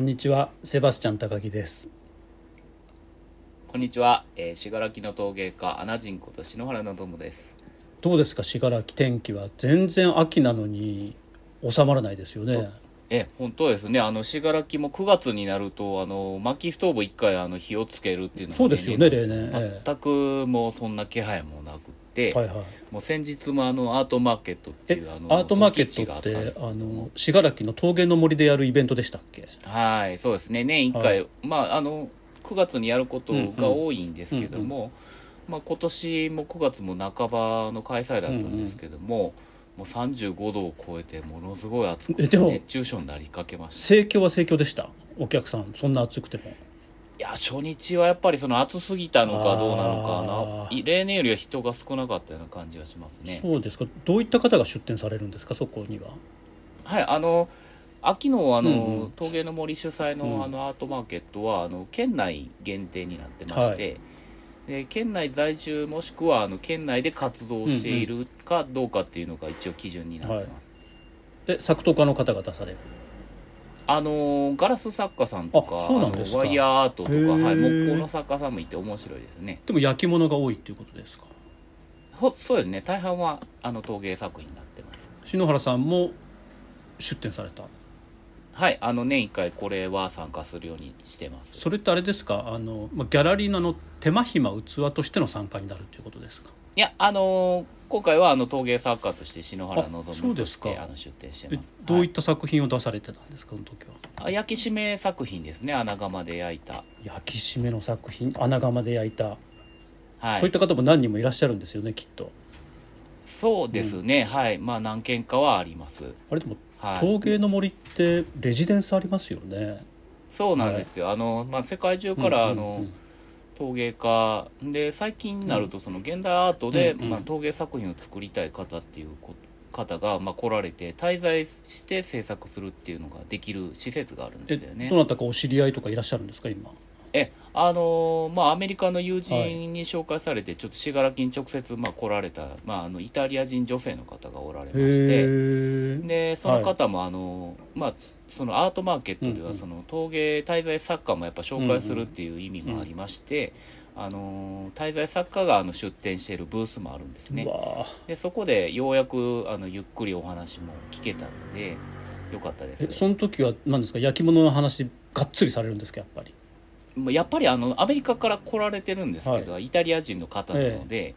こんにちはセバスチャン高木です。こんにちは、えー、信楽の陶芸家アナジンこと篠原のどもです。どうですか信楽天気は？全然秋なのに収まらないですよね。え本当ですね。あの信楽も9月になるとあの薪ストーブ1回あの火をつけるっていうのが、そうですよね全くもうそんな気配もなくて、はいはい、もう先日もあのアートマーケットっていうあのアートマーケットってあの信楽の峠の森でやるイベントでしたっけ？はいそうですね。年1回、はい、まああの9月にやることが多いんですけども、うんうん、まあ、今年も9月も半ばの開催だったんですけども、うんうん、もう35度を超えてものすごい暑くて熱中症になりかけました。盛況は盛況でした？お客さんそんな暑くてもいや初日はやっぱりその暑すぎたのかどうなのかな。例年よりは人が少なかったような感じがしますね。そうですか。どういった方が出店されるんですか？そこには。はいあの秋のあの、うんうん、陶芸の森主催のあのアートマーケットは、あの県内限定になってまして、はい、で県内在住もしくはあの県内で活動しているかどうかっていうのが一応基準になってます、はい、え作陶家の方が出される？あのガラス作家さんとかワイヤーアートとか、はい、木工の作家さんもいて面白いですね。でも焼き物が多いっていうことですか。ほそうですね。大半はあの陶芸作品になってます。篠原さんも出展された？はいあの年1回これは参加するようにしてます。それってあれですか？あのギャラリーのの手間暇器としての参加になるということですか？いやあの今回はあの陶芸作家として篠原望としてあの出展してます。どういった作品を出されてたんですか、その時はあ焼き締め作品ですね。穴窯で焼いた。焼き締めの作品？穴窯で焼いた、はい、そういった方も何人もいらっしゃるんですよねきっと。そうですね、うん、はい。まあ何件かはあります。あれでも陶芸の森ってレジデンスありますよね。そうなんですよ、はい、あの、まあ、世界中からあの、うんうんうん陶芸家。で最近になるとその現代アートで、まあ、陶芸作品を作りたい方っていう方がまあ来られて滞在して制作するっていうのができる施設があるんですよね。どなたかお知り合いとかいらっしゃるんですか今？えあのまあアメリカの友人に紹介されて、ちょっと信楽に直接まあ来られた、まあ、あのイタリア人女性の方がおられまして。でその方もあの、まあそのアートマーケットではその陶芸滞在作家もやっぱ紹介するっていう意味もありまして、あの滞在作家があの出展しているブースもあるんですね。でそこでようやくあのゆっくりお話も聞けたのでよかったです。その時は何ですか焼き物の話がっつりされるんですかやっぱり？やっぱりあのアメリカから来られてるんですけど、はい、イタリア人の方なので、ええ、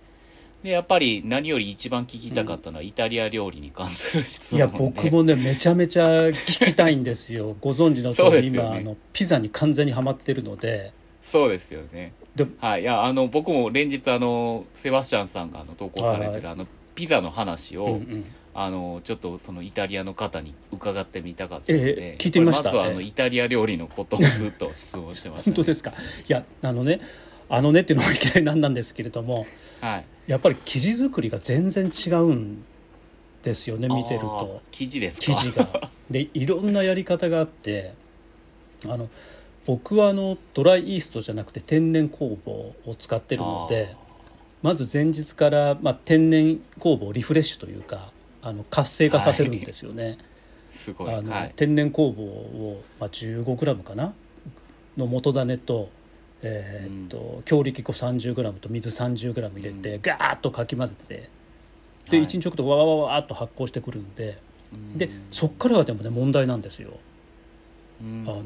でやっぱり何より一番聞きたかったのは、イタリア料理に関する質問いや僕もねめちゃめちゃ聞きたいんですよ。ご存知の通り、ね、今あのピザに完全にはまってるので。そうですよね。はいいやあの僕も連日あのセバスチャンさんがあの投稿されてる、はい、あのピザの話を、うんうん。あのちょっとそのイタリアの方に伺ってみたかったので、えー、聞いてみました。まずはあの、イタリア料理のことをずっと質問してました、ね、本当ですか？いやあのねあのねっていうのもいきなりなんなんですけれども、はい、やっぱり生地作りが全然違うんですよね見てると。生地です生地が。でいろんなやり方があってあの僕はあのドライイーストじゃなくて天然酵母を使ってるのでまず前日から、まあ、天然酵母をリフレッシュというかあの活性化させるんですよね。はい、すごい。あの、はい、天然酵母を、まあ、15g かな？の元種と,、えー、っと、うん、強力粉 30g と水 30g 入れて、うん、ガーッとかき混ぜてで、はい、1日置くとわわわわっと発酵してくるんで、うん、でそっからはでもね問題なんですよ。あの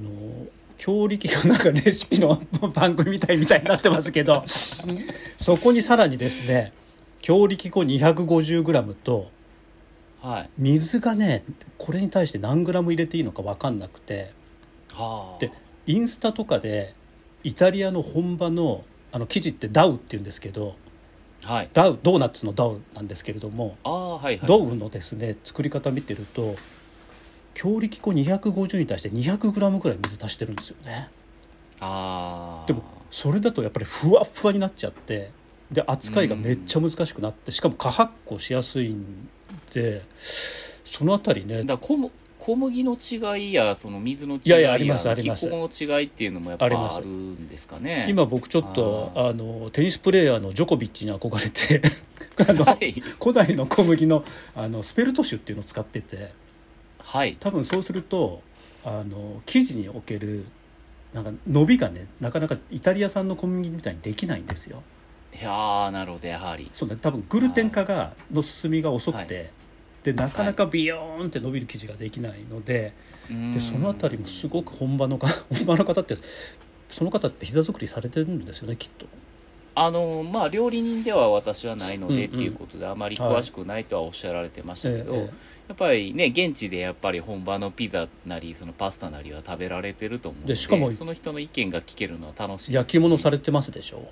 強力がなんかレシピの 番組みたいみたいになってますけど そこにさらにですね強力粉 250g とはい、水がねこれに対して何グラム入れていいのか分かんなくて、はあ、でインスタとかでイタリアの本場のあの生地ってダウっていうんですけど、はい、ダウドーナツのダウなんですけれども、はいはい、ドウのですね作り方見てると強力粉250に対して200グラムぐらい水足してるんですよね。あでもそれだとやっぱりふわふわになっちゃってで扱いがめっちゃ難しくなってしかも過発酵しやすいんでそのあたりねだ小小麦の違いやその水の違いやいやありますあります。の違いっていうのもやっぱあるんですかね。今僕ちょっとあのテニスプレーヤーのジョコビッチに憧れて あの、はい、古代の小麦のあのスペルト種っていうのを使ってて、はい、多分そうするとあの生地におけるなんか伸びがねなかなかイタリア産の小麦みたいにできないんですよ。いやーなるほどやはり。そうね多分グルテン化がの進みが遅くて、はいでなかなかビヨーンって伸びる生地ができないので,、でそのあたりもすごく本場のか 本場の方ってその方って膝作りされてるんですよねきっと。あのまあ料理人では私はないので、うんうん。っていうことであまり詳しくないとはおっしゃられてましたけど、えええ。やっぱりね現地でやっぱり本場のピザなりそのパスタなりは食べられてると思うのででしかもその人の意見が聞けるのは楽しいです。焼き物されてますでしょ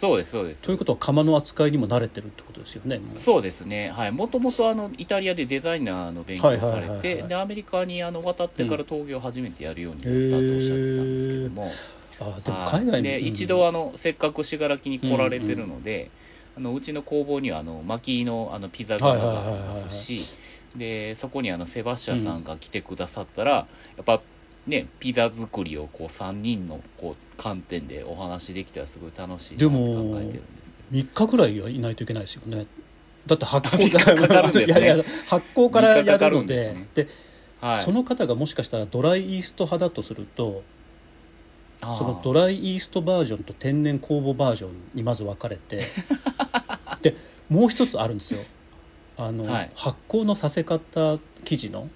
そうですそうです。ということは釜の扱いにも慣れてるってことですよね。そうですね。はい。もともとあのイタリアでデザイナーの勉強をされてでアメリカにあの渡ってから陶芸を初めてやるようになったとおっしゃってたんですけども、あでもはい。海外に、でうん。一度あのせっかく信楽に来られてるので、うあのうちの工房にはあの薪のあのピザ窯がありますしでそこにあのセバスチャンさんが来てくださったら、やっぱねピザ作りをこう3人のこう観点でお話できたらすごい楽しいなでと考もえてるんですけ3日ぐらいはいないといけないですよね。だって発あ三日酵かかるんですね。いやいや発酵からやるので。ですね。はい、その方がもしかしたらドライイースト派だとするとそのドライイーストバージョンと天然酵母バージョンにまず分かれてでもう一つあるんですよ。あの、はい。発酵のさせ方生地のはい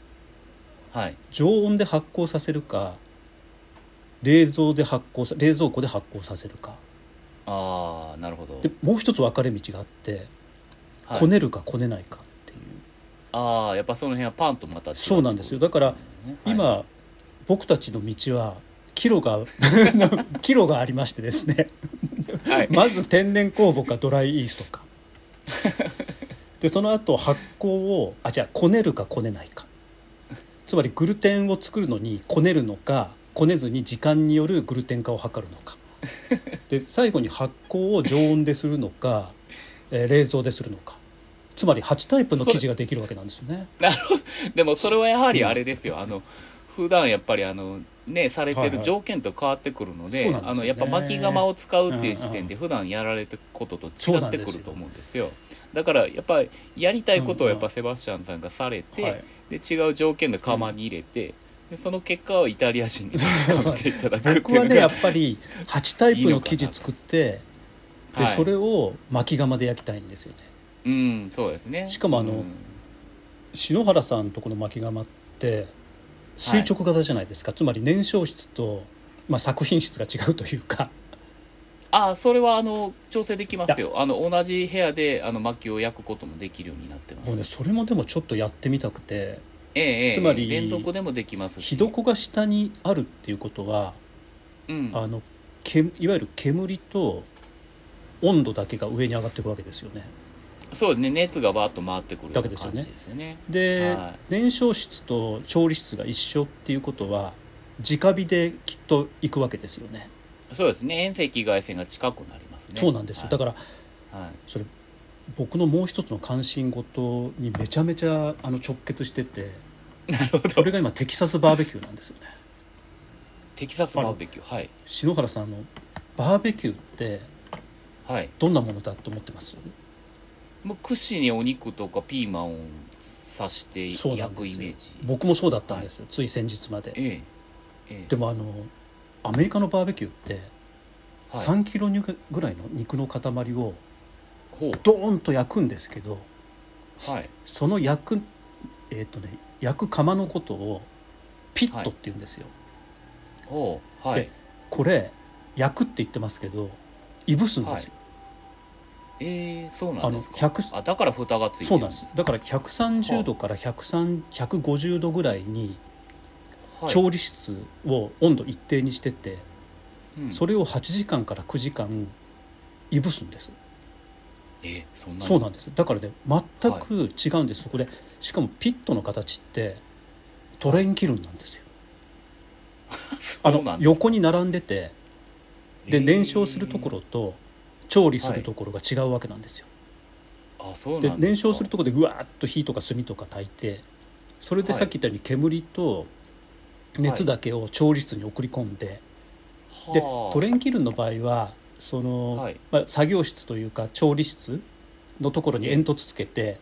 常温で発酵させるか冷蔵で発酵さ冷蔵庫で発酵させるか。ああなるほど。でもう一つ分かれ道があって、はい。こねるかこねないかっていう。ああやっぱその辺はパンとまた違うそうなんですよ。だからはい。今、僕たちの道はキロが キロがありましてですね。はい。まず天然酵母かドライイーストか。でその後発酵をあじゃあこねるかこねないかつまりグルテンを作るのにこねるのかこねずに時間によるグルテン化を図るのか。で最後に発酵を常温でするのか、えー冷蔵でするのか。つまり8タイプの生地ができるわけなんですよね。なるほど。でもそれはやはりあれですよ、あの普段やっぱりあのねされてはいはい。る条件と変わってくるので,、そうなんですよね。あのやっぱ巻き窯を使うっていう時点で普段やられてることと違ってくると思うんですよ。だからやっぱりやりたいことをやっぱセバスチャンさんがされて、はい。で違う条件の窯に入れて、でその結果をイタリア人に確かめていただく 僕はねやのっぱり8タイプの生地作ってで、はい。それを巻き窯で焼きたいんですよね。うんそうですね。しかもあのうん。篠原さんとこの巻き窯って垂直型じゃないですか、つまり燃焼室と、まあ、作品室が違うというか。ああそれはあの調整できますよ。あの同じ部屋であの薪を焼くこともできるようになってます。もうねそれもでもちょっとやってみたくて。ええええつまり連続でもできますし。火床が下にあるっていうことはうん。あのけいわゆる煙と温度だけが上に上がっていくわけですよね。そうね熱がバーッと回ってくるような感だけですよね。じでね。で、は燃焼室と調理室が一緒っていうことは直火できっと行くわけですよね。そうですね遠赤外線が近くなりますね。そうなんですよ、だからら、はい、それ僕のもう一つの関心事にめちゃめちゃあの直結してて なるほど。それが今テキサスバーベキューなんですよね。テキサスバーベキュー？はい。篠原さんあのバーベキューってはい。どんなものだと思ってます？もう串にお肉とかピーマンを刺してそうな焼くイメージ。僕もそうだったんですよ、つい先日まで。ええええ。でもあのアメリカのバーベキューってはい。3キロぐらいの肉の塊をドーンと焼くんですけどはい。その焼くえっ、とね焼く窯のことをピットって言うんですよ、ほう。はい。でこれ焼くって言ってますけどいぶすんですよ、ええそうなんですか？100あだから蓋がついてそうなんです。だから130度から103 150度ぐらいにはい。調理室を温度一定にしてて、うん。それを8時間から9時間いぶすんです。えそんなそうなんです。だからね全く違うんです、そこでしかもピットの形ってトレインキルンなんですよ。あの横に並んでてでえー。燃焼するところと調理するところが違うわけなんですよ、あそうで燃焼するところでぐわーっと火とか炭とか焚いてそれではいさっき言ったように煙と熱だけを調理室に送り込んで、ではあ。トレインキルンの場合はその、はい。まあ、作業室というか調理室のところに煙突つけて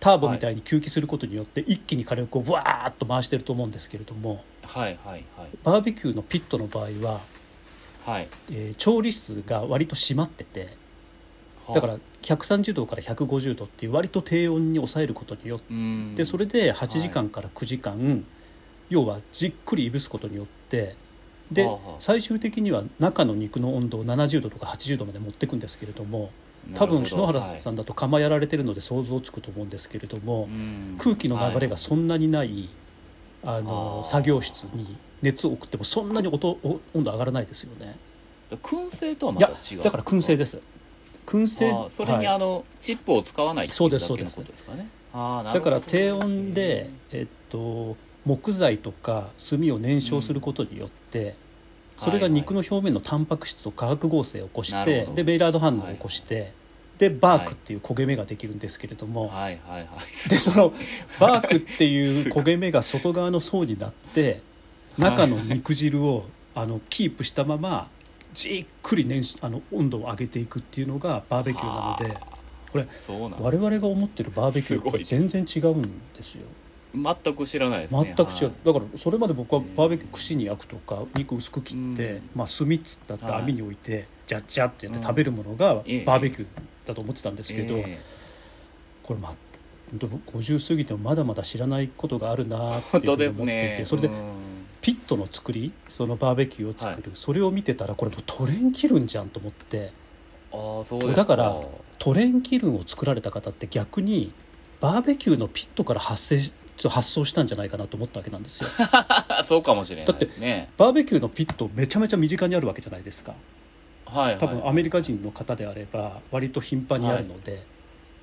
ターボみたいに吸気することによって一気に火力をブワーッと回してると思うんですけれどもはいはいはい。バーベキューのピットの場合は、はい。えー調理室が割と閉まっててだから130度から150度っていう割と低温に抑えることによっうん。てそれで8時間から9時間、要はじっくりいぶすことによってで最終的には中の肉の温度を70度とか80度まで持っていくんですけれども多分篠原さんだと釜やられてるので想像つくと思うんですけれどもはいうん。空気の流れがそんなにないあのあー。作業室に熱を送ってもそんなに音お温度上がらないですよね。燻製とはまた違う。だから燻製です。燻製それにはい。あの、チップを使わないっていそうだけのですそうですです。かねあーなだかるほど。ら低温で、えっと、木材とか炭を燃焼することによって、それが肉の表面のタンパク質と化学合成を起こして、でメイラード反応を起こして、でバークっていう焦げ目ができるんですけれども、はいはいはい。でそのバークっていう焦げ目が外側の層になって中の肉汁をあのキープしたままじっくり燃しあの温度を上げていくっていうのがバーベキューなのではこれ我々が思ってるバーベキューと全然違うんですよ。全く知らないですね。全く違う、はい。だからそれまで僕はバーベキュー串に焼くとか肉薄く切って、うん。まあ、炭っつったってはい。網に置いて、ジャッジャってやってうん。食べるものがええ。バーベキューだと思ってたんですけど、えこれまあ本当50過ぎてもまだまだ知らないことがあるなーって思っていて、ね。それでうん。ピットの作りそのバーベキューを作る、それを見てたらこれもうトレンキルンじゃんと思ってああそうですだからトレンキルンを作られた方って逆にバーベキューのピットから発生し発想したんじゃないかなと思ったわけなんですよ。そうかもしれないですね。バーベキューのピットめちゃめちゃ身近にあるわけじゃないですか。はいはい多分アメリカ人の方であれば割と頻繁にあるので,、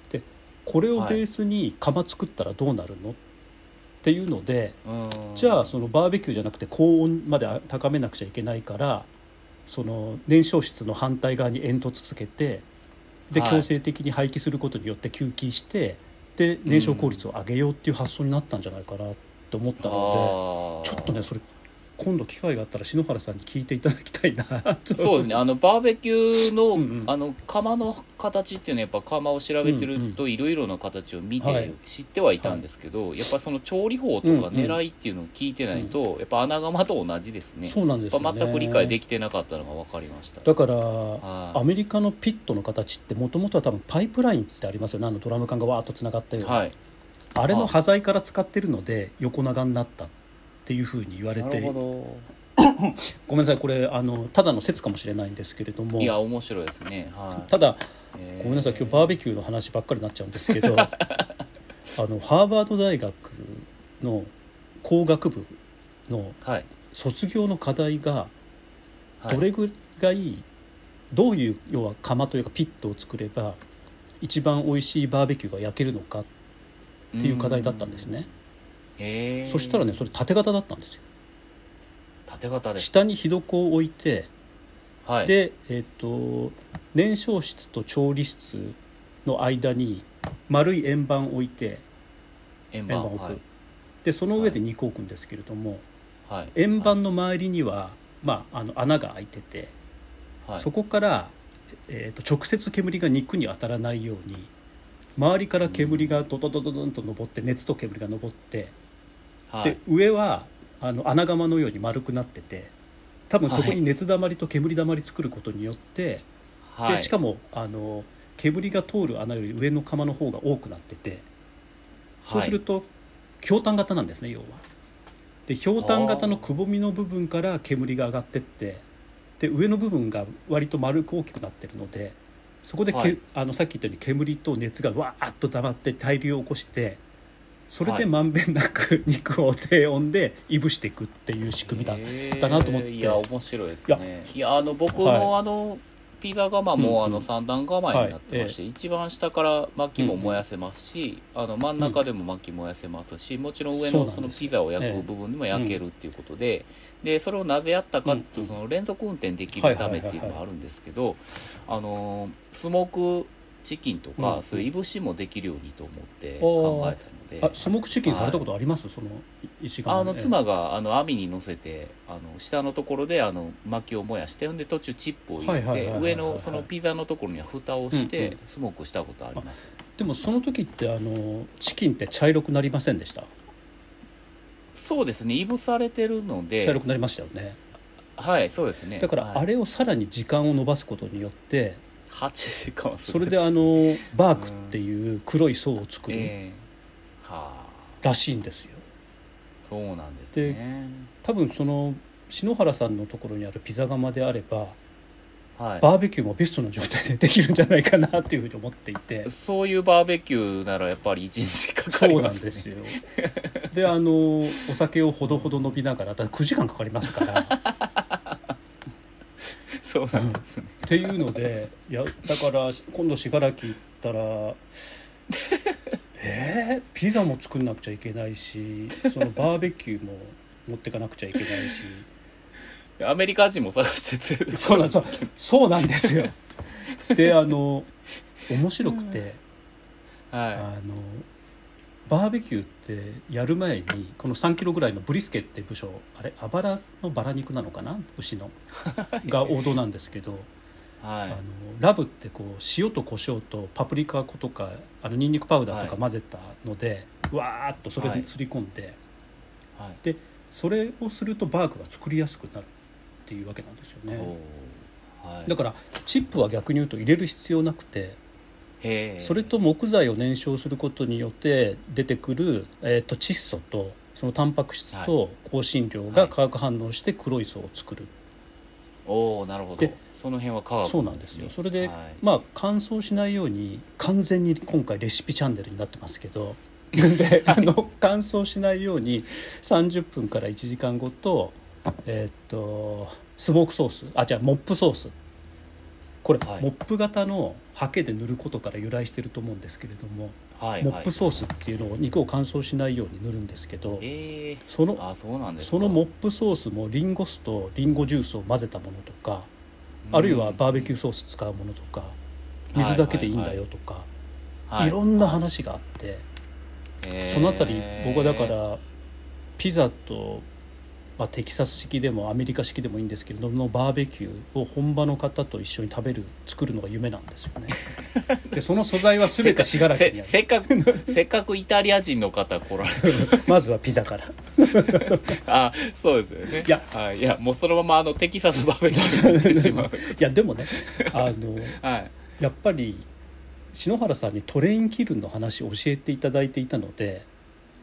でこれをベースに釜作ったらどうなるの？っていうのでうん。じゃあそのバーベキューじゃなくて高温まで高めなくちゃいけないからその燃焼室の反対側に煙突つけてではい。強制的に排気することによって吸気してで燃焼効率を上げようっていう発想になったんじゃないかなって思ったので。ちょっとねそれ今度機会があったら篠原さんに聞いていただきたいな。と そうですね。あのバーベキューの,、うんうん。あの窯の形っていうのはやっぱ窯を調べてるといろいろな形を見て、はい。知ってはいたんですけど、やっぱその調理法とかうんうん狙いっていうのを聞いてないと、やっぱ穴窯と同じですね。そうなんですよ、ね、全く理解できてなかったのが分かりました。だから、はい。アメリカのピットの形ってもともとは多分パイプラインってありますよね。あのドラム缶がわーっとつながったような、はい。あれの端材から使ってるので横長になったっていうふうに言われて。ほ ごめんなさいこれあのただの説かもしれないんですけれども。どいや面白いですね。はい。ただえー。ごめんなさい今日バーベキューの話ばっかりになっちゃうんですけど あのハーバード大学の工学部のはい。卒業の課題がはい。どれぐらいどういう要は窯というかピットを作れば一番美味しいバーベキューが焼けるのかっていう課題だったんですねそしたらねそれ縦型だったんですよ。縦型で。す下に火床を置いてはい。で、えっと燃焼室と調理室の間に丸い円盤を置いて円円盤を置く、盤はい。でその上で肉を置くんですけれども、はい。円盤の周りには、まあ、あの穴が開いてて、はい。そこから、えー、と直接煙が肉に当たらないように周りから煙がドドドドドンと上って熱と煙が上って、はい。で上はあの穴窯のように丸くなってて多分そこに熱だまりと煙だまり作ることによって、はい。でしかもあの煙が通る穴より上の窯の方が多くなっててそうすると、ひょうたん型なんですね要は。でひょうたん型のくぼみの部分から煙が上がってってで上の部分が割と丸く大きくなってるのでそこでけ、はい。あのさっき言ったように煙と熱がわーっと溜まって対流を起こしてそれはい。でまんべんなく肉を低温でいぶしていくっていう仕組みだだなと思って。いや面白いですね。いやあの僕の、はい。あのピザ窯も、あの三段窯になってまして、一番下から薪も燃やせますし、あの真ん中でも薪燃やせますし、もちろん上のそのピザを焼ええく部分でも焼けるっていうことで、でそれをなぜやったかっていうと、その連続運転できるためっていうのもあるんですけどあのスモークチキンとか、うん。そういういぶしもできるようにと思って考えたので。あスモークチキンされたことあります、その石窯あのええ妻があの網に乗せてあの下のところであの薪を燃やしてほんで途中チップを入れはいはいはいはいはいて上のそのピザのところには蓋をしてうん。うんスモークしたことあります、でもその時ってあのチキンって茶色くなりませんでした？そうですね。いぶされてるので茶色くなりましたよね。はいそうですね。だからあれをさらに時間を延ばすことによって8時間それであのバークっていう黒い層を作るらしいんですよ。そうなんですね。多分その篠原さんのところにあるピザ窯であればはい。バーベキューもベストな状態でできるんじゃないかなっていうふうに思っていて。そういうバーベキューならやっぱり1日かかそうなりますね。んですよ。であのお酒をほどほど飲みながらだって9時間かかりますから そうなんですね。っていうのでいやだから今度信楽行ったらえー、ピザも作んなくちゃいけないしそのバーベキューも持ってかなくちゃいけないし。アメリカ人も探してて。そうなんそうそうなんですよ。であの面白くて、あはのバーベキューってやる前にこの3キロぐらいのブリスケって部署あれあばらのバラ肉なのかな？牛の。が王道なんですけど、い。はあのラブってこう塩と胡椒とパプリカ粉とかあのニンニクパウダーとかはい。混ぜたので、わーっとそれはいにすり込んで、いはい。でそれをするとバーグが作りやすくなるっていうわけなんですよね。はい。だからチップは逆に言うと入れる必要なくてそれと木材を燃焼することによって出てくる、えー、と窒素とそのタンパク質と香辛料が化学反応して黒い層を作る、おおなるほど。でその辺は科学そうなんですよ。それで、はい。まあ乾燥しないように完全に今回レシピチャンネルになってますけど であの乾燥しないように30分から1時間ごとえーっとスモークソースあじゃあモップソースこれ、はい。モップ型のハケで塗ることから由来してると思うんですけれども、はいモップソースっていうのを肉を乾燥しないように塗るんですけどええそのあそうなんですか。そのモップソースもリンゴ酢とリンゴジュースを混ぜたものとかあるいはバーベキューソース使うものとか水だけでいいんだよとか、はいい。ろんな話があって、そのあたり僕はだからピザと、まあ、テキサス式でもアメリカ式でもいいんですけれどもバーベキューを本場の方と一緒に食べる作るのが夢なんですよね。でその素材は全て信楽にある。せせっかくせっかくイタリア人の方来られて。まずはピザから。あそうですよね。いや。はい、いやもうそのままあのテキサスバーベキューになってしまう。いやでもねあの はい。やっぱり篠原さんにトレインキルンの話を教えていただいていたので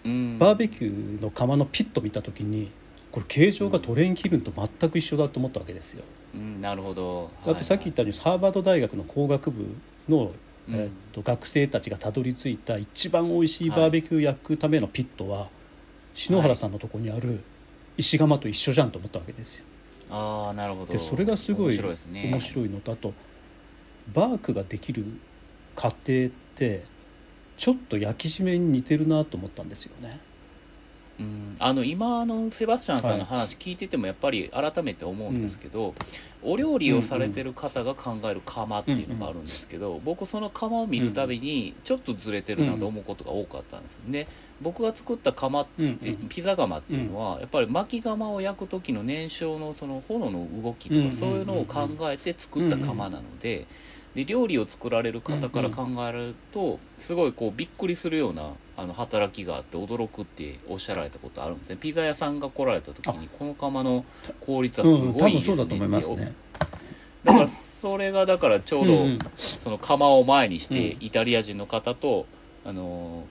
うん。バーベキューの窯のピット見た時にこれ形状がトレインキルンと全く一緒だと思ったわけですよ。うんなるほどだってさっき言ったようにハーバード大学の工学部の、うんえーっと学生たちがたどり着いた一番美味しいバーベキュー焼くためのピットは篠原さんのとこにある石窯と一緒じゃんと思ったわけですよ。ああなるほどでそれがすごい面白いですね面白いのとあとバークができる過程ってちょっと焼き締めに似てるなと思ったんですよね。うん、あの今あのセバスチャンさんの話聞いててもやっぱり改めて思うんですけど、お料理をされてる方が考える窯っていうのがあるんですけど、僕その窯を見るたびにちょっとずれてるなと思うことが多かったんですで僕が作った窯って、うんうん。ピザ窯っていうのはやっぱり薪窯を焼く時の燃焼のその炎の動きとうんうんうんうんかそういうのを考えて作った窯なので。で料理を作られる方から考えると、すごいこうびっくりするようなあの働きがあって驚くっておっしゃられたことあるんですね。ピザ屋さんが来られた時にこの窯の効率はすごいですね。分そうだと思いますってね。だからそれがだからちょうど、うんうん。その窯を前にして、うん。イタリア人の方とあの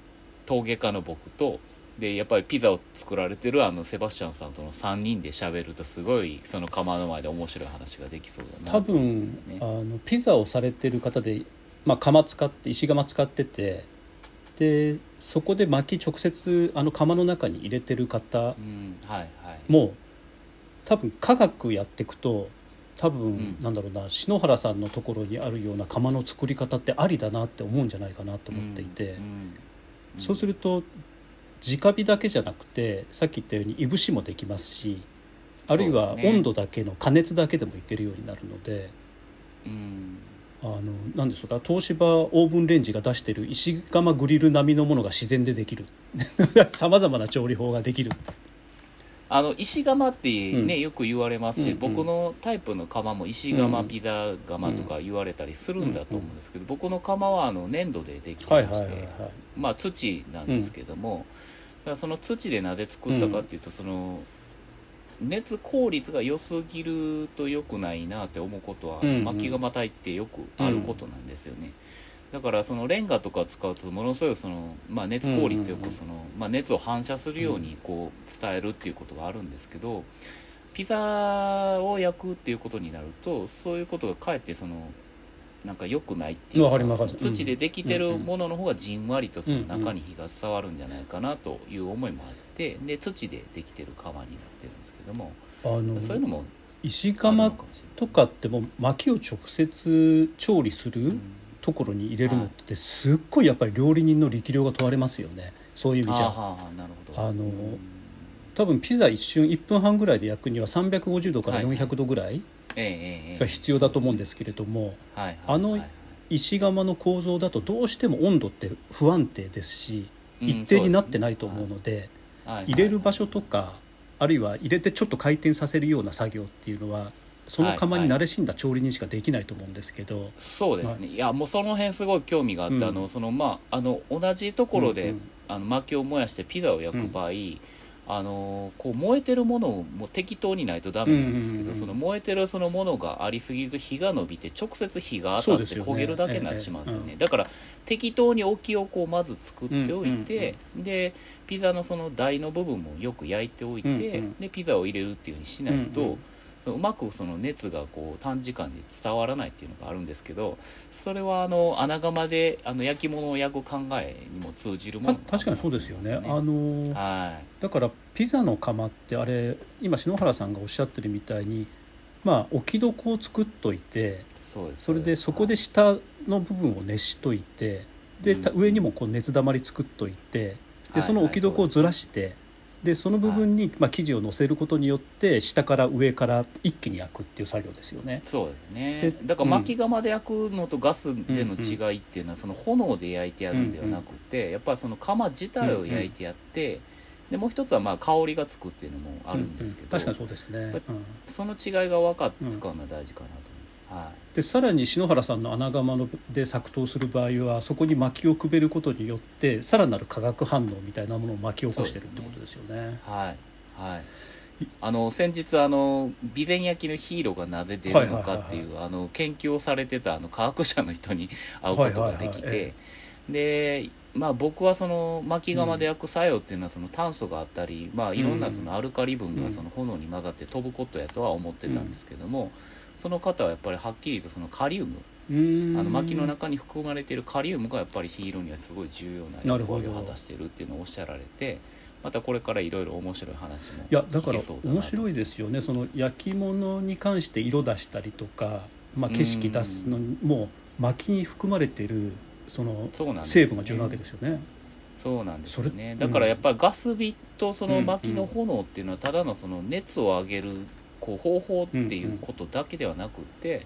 陶芸家の僕とでやっぱりピザを作られてるあのセバスチャンさんとの3人で喋るとすごいその窯の前で面白い話ができそうだな。多分ねあのピザをされてる方で、まあ、窯使って石窯使っててでそこで薪直接あの窯の中に入れてる方も多分科学やっていくと多分、うん。なんだろうな篠原さんのところにあるような窯の作り方ってありだなって思うんじゃないかなと思っていて、そうすると直火だけじゃなくてさっき言ったようにいぶしもできますしあるいは温度だけの加熱だけでもいけるようになるので。うん。あのなんですか東芝オーブンレンジが出してる石窯グリル並みのものが自然でできる。さまざまな調理法ができるあの石窯ってね、うん。よく言われますし、うんうん。僕のタイプの窯も石窯、ピザ窯とか言われたりするんだと思うんですけど、僕の窯はあの粘土でできてはいまして、はいはいはいまあ土なんですけども、だからその土でなぜ作ったかっていうと、その熱効率が良すぎると良くないなって思うことは、うんうん。薪窯炊いてよくあることなんですよね。だからそのレンガとか使うとものすごいその、まあ、熱効率よくその、まあ、熱を反射するようにこう伝えるっていうことがあるんですけどピザを焼くっていうことになるとそういうことがかえってそのなんか良くないっていうわか土でできてるものの方がじんわりとその中に火が伝わるんじゃないかなという思いもあってで土でできてる窯になってるんですけどもあのそういうのも石窯とかってもう薪を直接調理するうんところに入れるのってすっごいやっぱり料理人の力量が問われますよね。そういう意味じゃ。あのうん。多分ピザ一瞬1分半ぐらいで焼くには350度からはいはい。400度ぐらいが必要だと思うんですけれどもあの石窯の構造だとどうしても温度って不安定ですしうん一定になってないと思うのではい。入れる場所とかあるいは入れてちょっと回転させるような作業っていうのはその窯に慣れしんだ調理人しかできないと思うんですけど、そうですね、い、やもうその辺すごい興味があって、うん。あのそのまああの同じところで、うんうん。あの薪を燃やしてピザを焼く場合、あのこう燃えてるものも適当にないとダメなんですけど、うんうんうんその燃えてるそのものがありすぎると火が伸びて直接火が当たって焦げるだけになってしまうんですよね。えええだから適当に置きをこうまず作っておいて、でピザのその台の部分もよく焼いておいて、うんうん。でピザを入れるっていうふうにしないと、うんうんそのうまくその熱がこう短時間で伝わらないっていうのがあるんですけどそれはあの穴窯であの焼き物を焼く考えにも通じるものた確かにそうですよね。あのーはだからピザの窯ってあれ今篠原さんがおっしゃってるみたいにまあ置き床を作っといていそれでそこで下の部分を熱しといてでたうん。上にもこう熱だまり作っといてはいでその置き床をずらしてでその部分にまあ生地を乗せることによって下から上から一気に焼くっていう作業ですよね。そうですね。でだから薪窯で焼くのとガスでの違いっていうのはその炎で焼いてやるんではなくてやっぱりその窯自体を焼いてやってでもう一つはまあ香りがつくっていうのもあるんですけどうんうん。確かにそうですね。うん。その違いが分かって使うのは大事かなとはい。でさらに篠原さんの穴窯ので作動する場合はそこに薪をくべることによってさらなる化学反応みたいなものを巻き起こしてるってことですよね。はい。はい。あの先日あの備前焼きのヒーローがなぜ出るのかってい。うあの研究をされてたあの科学者の人に会うことができてでまあ僕はその薪窯で焼く作用ってい。うのはその炭素があったり、まあ、い。ろんなそのアルカリ分がその炎に混ざって飛ぶことやとは思ってたんですけども、その方はやっぱりはっきりとそのカリウムあの薪の中に含まれているカリウムがやっぱりヒーローにはすごい重要な役割を果たしているっていうのをおっしゃられてまたこれからいろいろ面白い話もいやだから聞けそうだな面白いですよね。その焼き物に関して色出したりとか、まあ、景色出すのにも薪に含まれているそのそうなんですよね。成分が重要なわけですよね。そうなんですね。れだからやっぱりガス火とそのうん。薪の炎っていうのはただのその熱を上げるこう方法っていうことだけではなくってやっ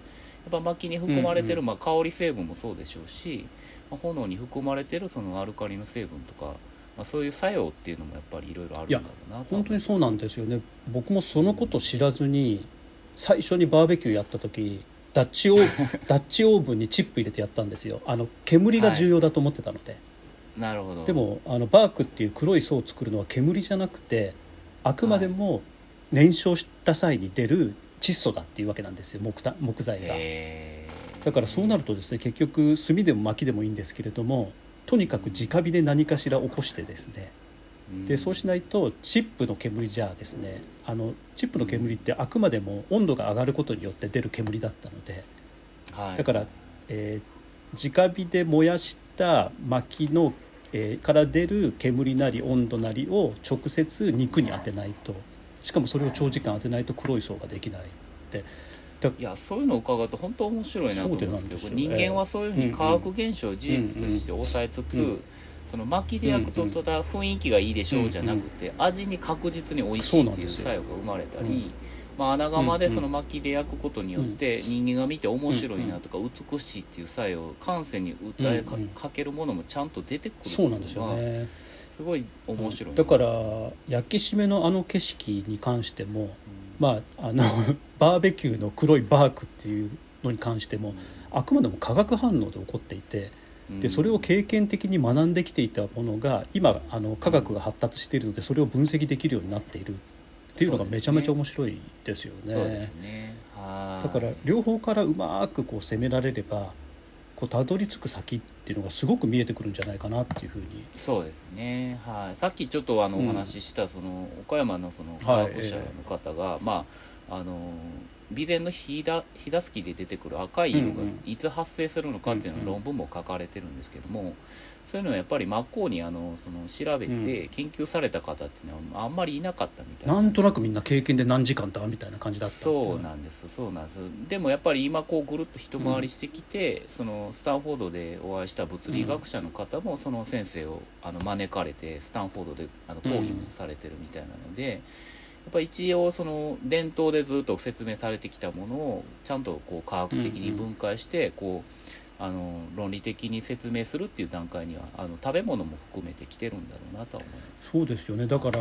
ぱ薪に含まれてるまあ香り成分もそうでしょうしまあ炎に含まれてるそのアルカリの成分とかまあそういう作用っていうのもやっぱりいろいろあるんだろうなと本当にそうなんですよね。僕もそのこと知らずに最初にバーベキューやった時ダッチオーダッチオーブ ンにチップ入れてやったんですよ。あの煙が重要だと思ってたので、なるほど。でもあのバークっていう黒い層を作るのは煙じゃなくてあくまでも燃焼した際に出る窒素だっていうわけなんですよ木た木材が。だからそうなるとですね結局炭でも薪でもいいんですけれどもとにかく直火で何かしら起こしてですね。でそうしないとチップの煙じゃあですねあのチップの煙ってあくまでも温度が上がることによって出る煙だったので。はい。だから、えー直火で燃やした薪の、えーから出る煙なり温度なりを直接肉に当てないとしかもそれを長時間当てないと黒い層ができないって。いやそういうのを伺うと本当面白いなと思うんですけど人間はそういうふうに化学現象を事実として抑えつつ、うんうんその薪で焼くとただ雰囲気がいいでしょうじゃなくて、味に確実に美味しいっていう作用が生まれたり、うんまあ、穴窯でうんうんその薪で焼くことによって人間が見て面白いなとか美しいっていう作用感性に訴えかけるものもちゃんと出てくるってそうなんですよね。すごい面白い。だから焼き締めのあの景色に関しても、まああの バーベキューの黒いバークっていうのに関しても、あくまでも化学反応で起こっていて。でそれを経験的に学んできていたものが今あの科学が発達しているのでそれを分析できるようになっている。っていうのがめちゃめちゃ面白いですよね。ね。だから両方からうまくこう攻められればこうたどり着く先っていうのがすごく見えてくるんじゃないかなっていうふうに。そうですね、はい、さっきちょっとあのお話ししたその岡山のその科学者の方が、まああの備前の火だすきで出てくる赤い色がいつ発生するのかっていうのは論文も書かれてるんですけども、そういうのはやっぱり真っ向にあのその調べて研究された方っていうのはあんまりいなかったみたいな、なんとなくみんな経験で何時間だみたいな感じだったそうなんです。そうなんです。でもやっぱり今こうぐるっと一回りしてきて、うん、そのスタンフォードでお会いした物理学者の方もその先生をあの招かれてスタンフォードであの講義もされてるみたいなので。うんぱ一応その伝統でずっと説明されてきたものをちゃんとこう科学的に分解してこうあの論理的に説明するっていう段階にはあの食べ物も含めてきてるんだろうなとは思います。そうですよね。だから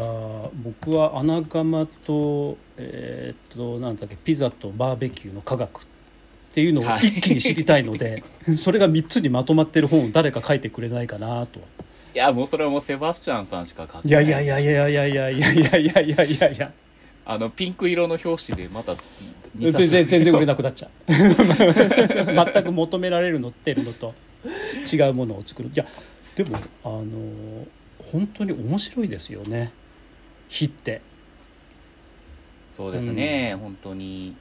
僕は穴窯とえー、っとなんだっけピザとバーベキューの科学っていうのを一気に知りたいので、はい、それが3つにまとまってる本を誰か書いてくれないかなといやもうそれはもうセバスチャンさんしか書けない。いやいやいやいやいやいやいやいやいや。いやいやあのピンク色の表紙でまた全然全然売れなくなっちゃう。全く求められるのってるのと違うものを作る。いやでもあの本当に面白いですよね。火って。そうですね、うん、本当に。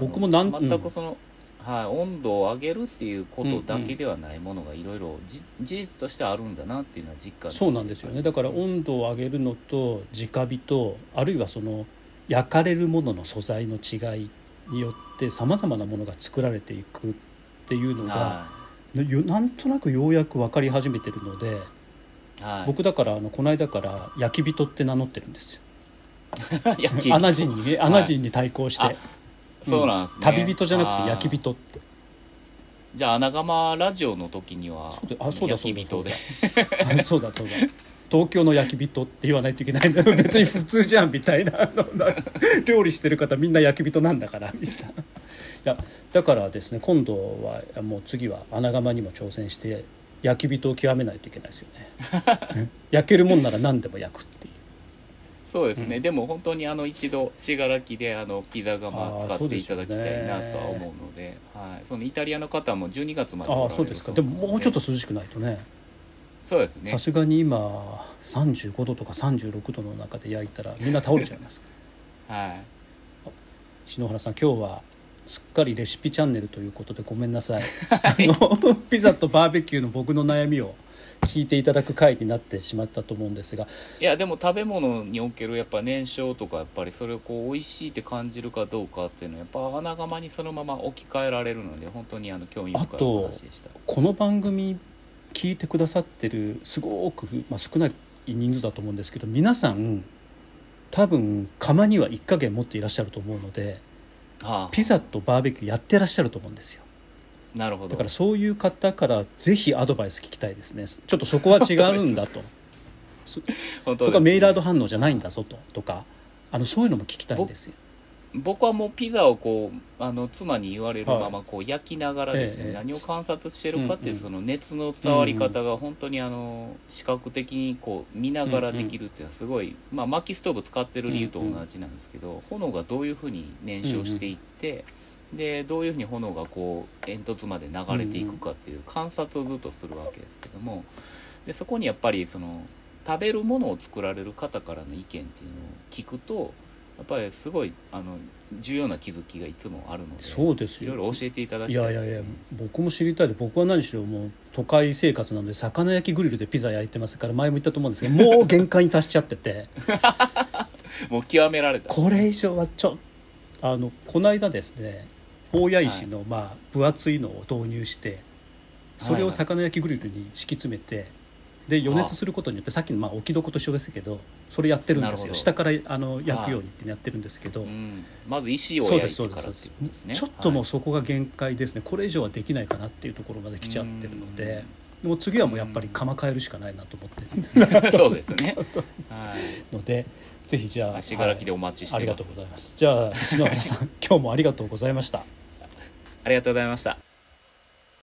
僕もなん。全くその、はい、温度を上げるっていうことだけではないものがいろいろ事実としてあるんだなっていうのは実感そうなんですよね。だから温度を上げるのと直火とあるいはその焼かれるものの素材の違いによってさまざまなものが作られていくっていうのが、なんとなくようやく分かり始めてるので、はい、僕だからあのこの間から焼き人って名乗ってるんですよ。アナジンにねアナジンに対抗して、はい、そうなんですね、旅人じゃなくて焼き人って。じゃあ穴窯ラジオの時には焼き人で。そうだ。そうだ東京の焼き人って言わないといけないんだ 別に普通じゃんみたいな。料理してる方みんな焼き人なんだから。みたいな。いやだからですね今度はもう次は穴窯にも挑戦して焼き人を極めないといけないですよね。焼けるもんなら何でも焼くっていうそうですね、うん、でも本当にあの一度信楽であのピザ窯使っていただきたいなとは思うので、ね、はい、そのイタリアの方も12月まであそうです。かでももうちょっと涼しくないとね。そうですねさすがに今35度とか36度の中で焼いたらみんな倒れちゃいます。はい。篠原さん今日はすっかりレシピチャンネルということでごめんなさい、あのピザとバーベキューの僕の悩みを聞いていただく回になってしまったと思うんですがいやでも食べ物におけるやっぱ燃焼とかやっぱりそれをこう美味しいって感じるかどうかっていうのはやっぱ穴窯にそのまま置き換えられるので本当にあの興味深い話でしたこの番組聞いてくださってるすごく、まあ、少ない人数だと思うんですけど皆さん多分釜には一加減持っていらっしゃると思うので、はあ、ピザとバーベキューやってらっしゃると思うんですよ。なるほど。だからそういう方からぜひアドバイス聞きたいですね。ちょっとそこは違うんだと。そそこはメイラード反応じゃないんだぞととか。あのそういうのも聞きたいんですよ。僕はもうピザをこうあの妻に言われるままこう焼きながらですね、はい、何を観察してるかっていうその熱の伝わり方が本当にあの視覚的にこう見ながらできるっていうのはすごい、まあ、薪ストーブ使ってる理由と同じなんですけど炎がどういうふうに燃焼していってでどういうふうに炎がこう煙突まで流れていくかっていう観察をずっとするわけですけどもでそこにやっぱりその食べるものを作られる方からの意見っていうのを聞くとやっぱりすごいあの重要な気づきがいつもあるのでそうですよ。いろいろ教えていただきたい、ね、いやいやいや僕も知りたいで僕は何しろもう都会生活なので魚焼きグリルでピザ焼いてますから前も言ったと思うんですけどもう限界に達しちゃってて。もう極められた。これ以上はちょあのこの間ですね大谷石のまあ分厚いのを導入してそれを魚焼きグリルに敷き詰めてで予熱することによってさっきのまあ置き床と一緒ですけどそれやってるんですよ。下からあの焼くようにってやってるんですけど、まず石を焼いてからうですねちょっともうそこが限界ですね。これ以上はできないかなっていうところまで来ちゃってるので。もう次はもうやっぱり釜変えるしかないなと思って、そうですね、はい、のでぜひじゃあ信楽でお待ちして、ありがとうございます。じゃあ篠原さん 今日もありがとうございました。ありがとうございました。